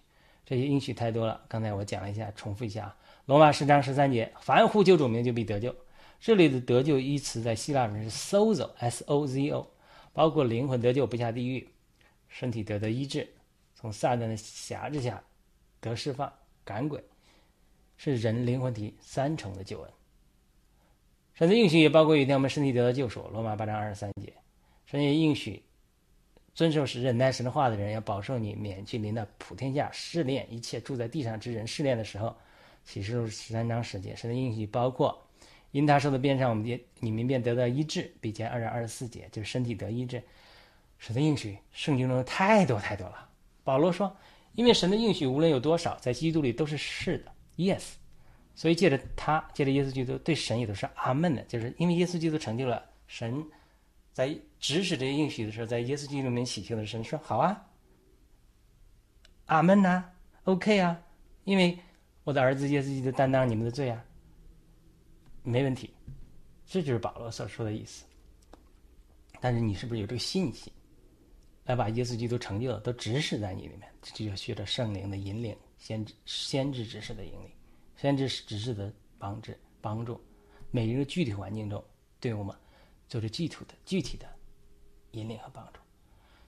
A: 这些应许太多了，刚才我讲了一下，重复一下啊。罗马十章十三节，凡呼救主名就必得救。这里的得救一词在希腊文是 sozo，s-o-z-o，包括灵魂得救不下地狱，身体得到医治，从撒旦的辖制下得释放，赶鬼，是人灵魂体三重的救恩。神的应许也包括有一天我们身体得到救赎，罗马八章二十三节，神也应许。遵守时忍耐神的话的人，要保受你免去临到普天下试炼一切住在地上之人试炼的时候，启示录十三章十节，神的应许包括因他受的鞭伤，我们便你们便得到医治，比前二章二十四节就是身体得医治。神的应许，圣经中的太多太多了。保罗说，因为神的应许无论有多少，在基督里都是是的，yes。所以借着他，借着耶稣基督，对神也都是阿门的，就是因为耶稣基督成就了神。在指使这些应许的时候，在耶稣基督里面祈求的神，说好啊，阿门呐，OK 啊，因为我的儿子耶稣基督担当你们的罪啊，没问题，这就是保罗所说的意思。但是你是不是有这个信心，来把耶稣基督成就的都指使在你里面？这就要学着圣灵的引领，先知先知指示的引领，先知指示的帮助帮助，每一个具体环境中对我们。做出具体的、具体的引领和帮助，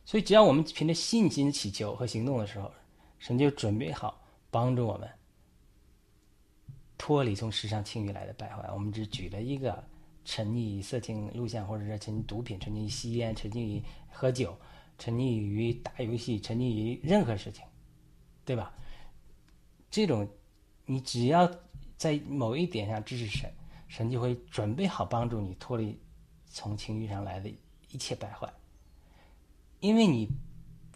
A: 所以只要我们凭着信心祈求和行动的时候，神就准备好帮助我们脱离从世上情欲来的败坏。我们只举了一个沉溺于色情录像，或者是沉溺毒品、沉溺于吸烟、沉溺于喝酒、沉溺于打游戏、沉溺于任何事情，对吧？这种你只要在某一点上支持神，神就会准备好帮助你脱离。从情欲上来的一切败坏，因为你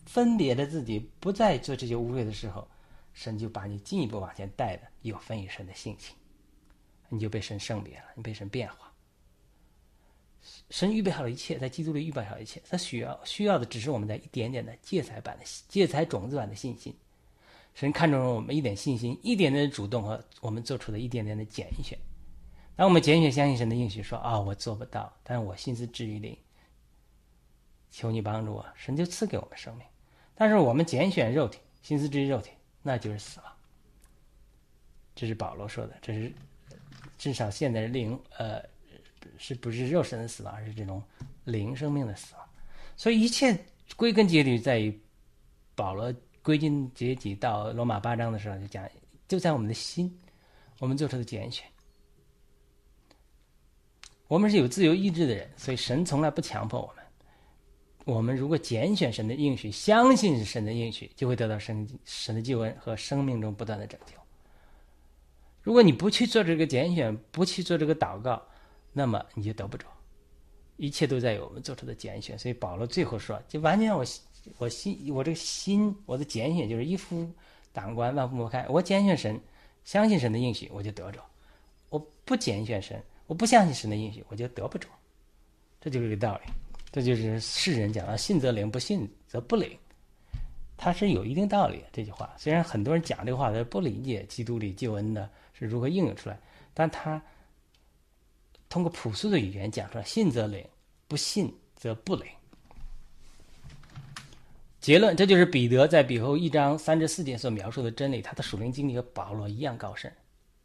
A: 分别的自己，不再做这些污秽的时候，神就把你进一步往前带的有分与神的性情，你就被神圣别了，你被神变化。神预备好了一切，在基督里预备好一切，他需要需要的只是我们在一点点的芥菜版的芥菜种子版的信心。神看中了我们一点信心，一点点的主动和我们做出的一点点的拣选。当我们拣选相信神的应许，说啊，我做不到，但是我心思至于灵，求你帮助我，神就赐给我们生命。但是我们拣选肉体，心思至于肉体，那就是死亡。这是保罗说的，这是至少现在灵，呃，是不是肉身的死亡，而是这种灵生命的死亡。所以一切归根结底在于保罗归根结底到罗马八章的时候就讲，就在我们的心，我们做出的拣选。我们是有自由意志的人，所以神从来不强迫我们。我们如果拣选神的应许，相信神的应许，就会得到神神的救恩和生命中不断的拯救。如果你不去做这个拣选，不去做这个祷告，那么你就得不着。一切都在于我们做出的拣选。所以保罗最后说，就完全我我心我这个心我的拣选就是一夫当关万夫莫开。我拣选神，相信神的应许，我就得着；我不拣选神，我不相信神的应许，我就得不着。这就是个道理。这就是世人讲的“信则灵，不信则不灵”，它是有一定道理。这句话虽然很多人讲这话，他不理解基督里救恩的是如何应用出来，但他通过朴素的语言讲出来：“信则灵，不信则不灵。”结论，这就是彼得在彼后一章三至四节所描述的真理。他的属灵经历和保罗一样高深。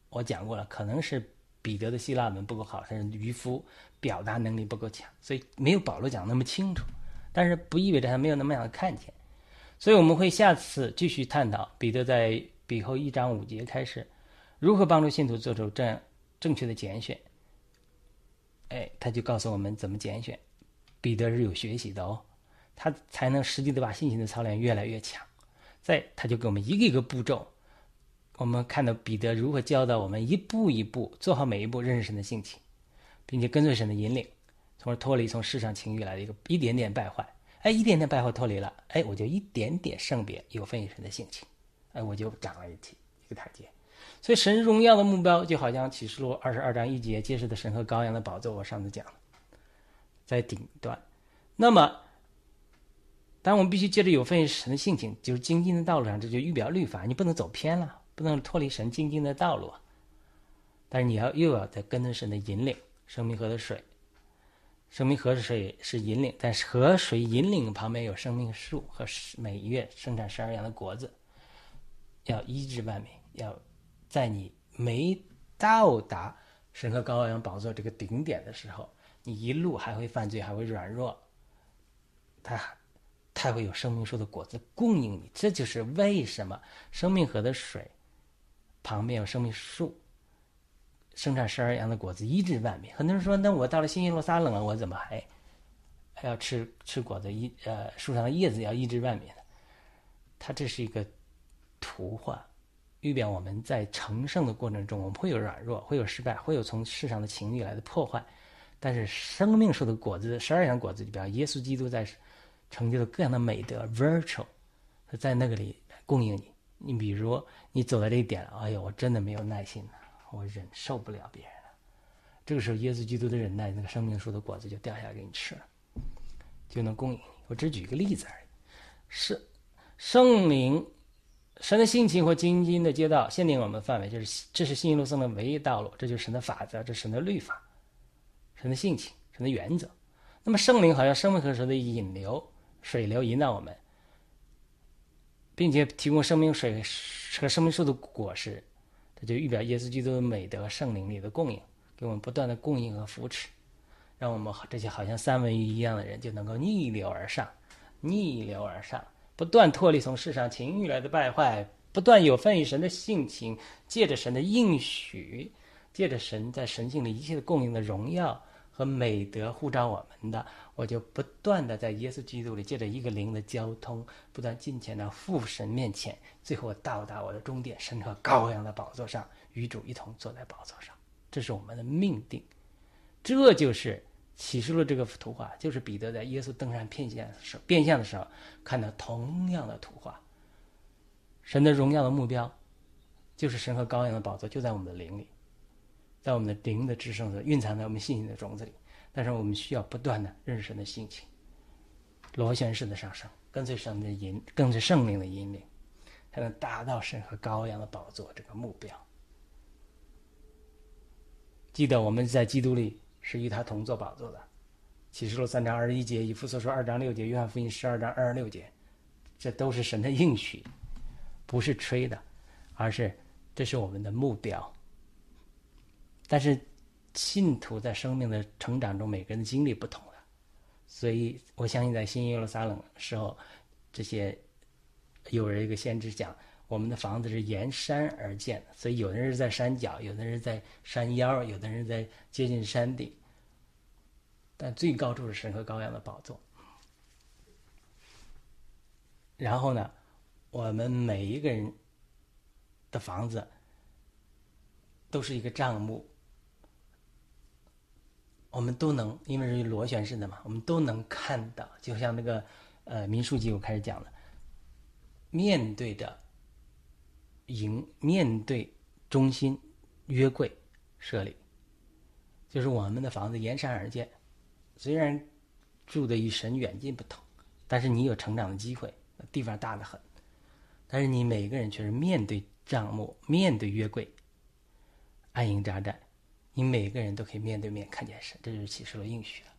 A: 我讲过了，可能是。彼得的希腊文不够好，他是渔夫，表达能力不够强，所以没有保罗讲那么清楚。但是不意味着他没有那么样的看见。所以我们会下次继续探讨彼得在彼后一章五节开始，如何帮助信徒做出正正确的拣选。哎，他就告诉我们怎么拣选。彼得是有学习的哦，他才能实际的把信心的操练越来越强。再，他就给我们一个一个步骤。我们看到彼得如何教导我们一步一步做好每一步认识神的性情，并且跟随神的引领，从而脱离从世上情欲来的一个一点点败坏。哎，一点点败坏脱离了，哎，我就一点点圣别，有分于神的性情，哎，我就长了一级一个台阶。所以神荣耀的目标就好像启示录二十二章一节揭示的神和羔羊的宝座，我上次讲了，在顶端。那么，当我们必须接着有份神的性情，就是精进的道路上，这就预表律法，你不能走偏了。不能脱离神精进的道路，但是你要又要在跟着神的引领。生命河的水，生命河的水是引领，但是河水引领旁边有生命树和每月生产十二样的果子，要医治万民。要在你没到达神和羔羊宝座这个顶点的时候，你一路还会犯罪，还会软弱，他。他会有生命树的果子供应你。这就是为什么生命河的水。旁边有生命树，生产十二样的果子，医治万民。很多人说：“那我到了新耶路撒冷了，我怎么还还要吃吃果子？一呃树上的叶子要医治万民呢？”它这是一个图画，预表我们在成圣的过程中，我们会有软弱，会有失败，会有从世上的情欲来的破坏。但是生命树的果子，十二样果子里边，耶稣基督在成就了各样的美德，virtue，在那个里供应你。你比如，你走到这一点了，哎呦，我真的没有耐心了，我忍受不了别人了。这个时候，耶稣基督的忍耐，那个生命树的果子就掉下来给你吃了，就能供应你。我只举一个例子而已。是圣灵、神的性情或精英的街道限定我们的范围，就是这是信路圣的唯一道路，这就是神的法则，这是神的律法，神的性情，神的原则。那么圣灵好像生命河水的引流、水流引导我们。并且提供生命水和生命树的果实，这就预表耶稣基督的美德、圣灵里的供应，给我们不断的供应和扶持，让我们这些好像三文鱼一样的人就能够逆流而上，逆流而上，不断脱离从世上情欲来的败坏，不断有份于神的性情，借着神的应许，借着神在神性里一切的供应的荣耀。和美德呼召我们的，我就不断的在耶稣基督里借着一个灵的交通，不断进前到父神面前，最后到达我的终点，神和羔羊的宝座上，与主一同坐在宝座上。这是我们的命定，这就是启示录这个图画，就是彼得在耶稣登山变相时，变相的时候看到同样的图画。神的荣耀的目标，就是神和羔羊的宝座就在我们的灵里。在我们的灵的支撑着，蕴藏在我们信心的种子里。但是我们需要不断的认识神的心情，螺旋式的上升，跟随神的引，跟随圣灵的引领，才能达到神和羔羊的宝座这个目标。记得我们在基督里是与他同坐宝座的，启示录三章二十一节，以弗所说二章六节，约翰福音十二章二十六节，这都是神的应许，不是吹的，而是这是我们的目标。但是，信徒在生命的成长中，每个人的经历不同的，所以我相信在新耶路撒冷时候，这些有人一个先知讲，我们的房子是沿山而建，所以有的人是在山脚，有的人在山腰，有的人在接近山顶，但最高处是神和羔羊的宝座。然后呢，我们每一个人的房子都是一个帐目。我们都能，因为是螺旋式的嘛，我们都能看到，就像那个呃民数记我开始讲了，面对着迎面对中心约柜设立，就是我们的房子沿山而建，虽然住的与神远近不同，但是你有成长的机会，地方大的很，但是你每个人却是面对帐幕，面对约柜，安营扎寨。你每个人都可以面对面看见神，这就是启示录应许了。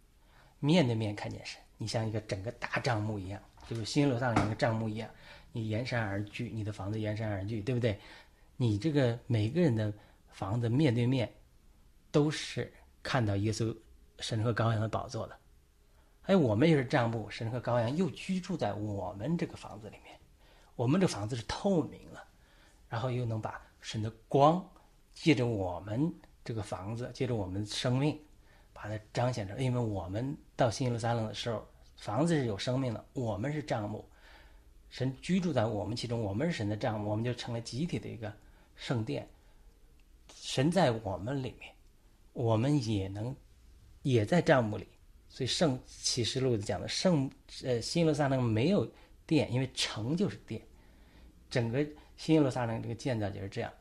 A: 面对面看见神，你像一个整个大帐幕一样，就是新楼上一个帐幕一样，你沿山而居，你的房子沿山而居，对不对？你这个每个人的房子面对面，都是看到耶稣神和羔羊的宝座的。哎，我们也是帐幕，神和羔羊又居住在我们这个房子里面，我们这房子是透明了，然后又能把神的光借着我们。这个房子借着我们的生命，把它彰显出来。因为我们到新耶路撒冷的时候，房子是有生命的，我们是帐幕，神居住在我们其中，我们是神的帐，我们就成了集体的一个圣殿。神在我们里面，我们也能也在帐幕里。所以圣启示录讲的圣呃新耶路撒冷没有殿，因为城就是殿，整个新耶路撒冷这个建造就是这样。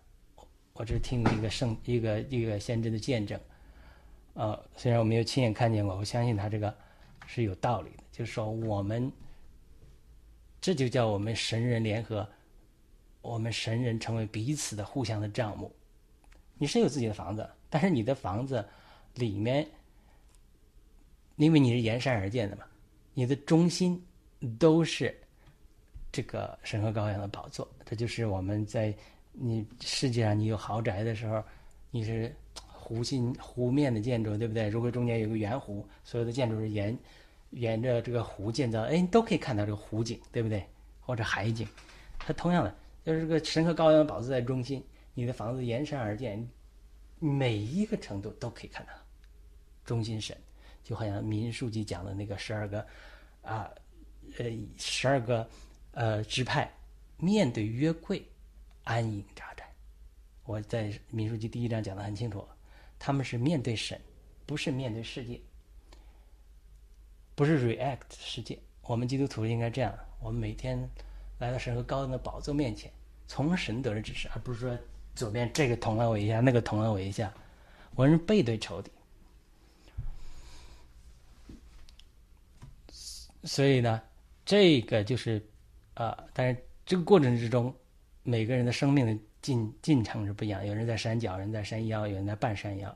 A: 我只是听一个圣一个一个先知的见证，呃，虽然我没有亲眼看见过，我相信他这个是有道理的。就是说，我们这就叫我们神人联合，我们神人成为彼此的互相的账目。你是有自己的房子，但是你的房子里面，因为你是沿山而建的嘛，你的中心都是这个神和羔羊的宝座。这就是我们在。你世界上你有豪宅的时候，你是湖心湖面的建筑，对不对？如果中间有个圆湖，所有的建筑是沿沿着这个湖建造，哎，都可以看到这个湖景，对不对？或者海景。它同样的，就是这个神和羔羊的宝座在中心，你的房子沿山而建，每一个程度都可以看到中心神，就好像民书记讲的那个十二个啊，呃，十二个呃支派面对约柜。安营扎寨，我在民书记第一章讲的很清楚，他们是面对神，不是面对世界，不是 react 世界。我们基督徒应该这样，我们每天来到神和高人的宝座面前，从神得的指示，而不是说左边这个捅了我一下，那个捅了我一下，我是背对仇敌。所以呢，这个就是啊，但是这个过程之中。每个人的生命的进进程是不一样，有人在山脚，有人在山腰，有人在半山腰，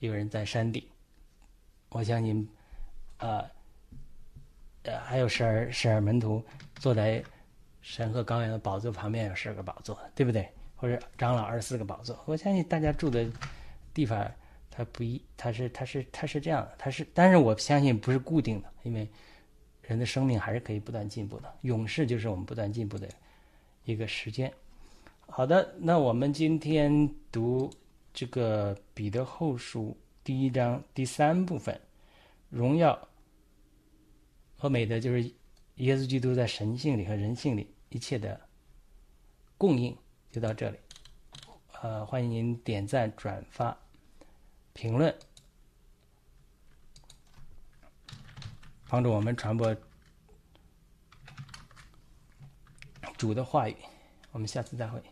A: 有人在山顶。我相信，啊，呃，还有十二十二门徒坐在神和高原的宝座旁边，有十二个宝座，对不对？或者长老二十四个宝座。我相信大家住的地方，它不一，它是它是它是这样的，它是，但是我相信不是固定的，因为人的生命还是可以不断进步的。勇士就是我们不断进步的。一个时间，好的，那我们今天读这个彼得后书第一章第三部分，荣耀和美德，就是耶稣基督在神性里和人性里一切的供应，就到这里。呃，欢迎您点赞、转发、评论，帮助我们传播。主的话语，我们下次再会。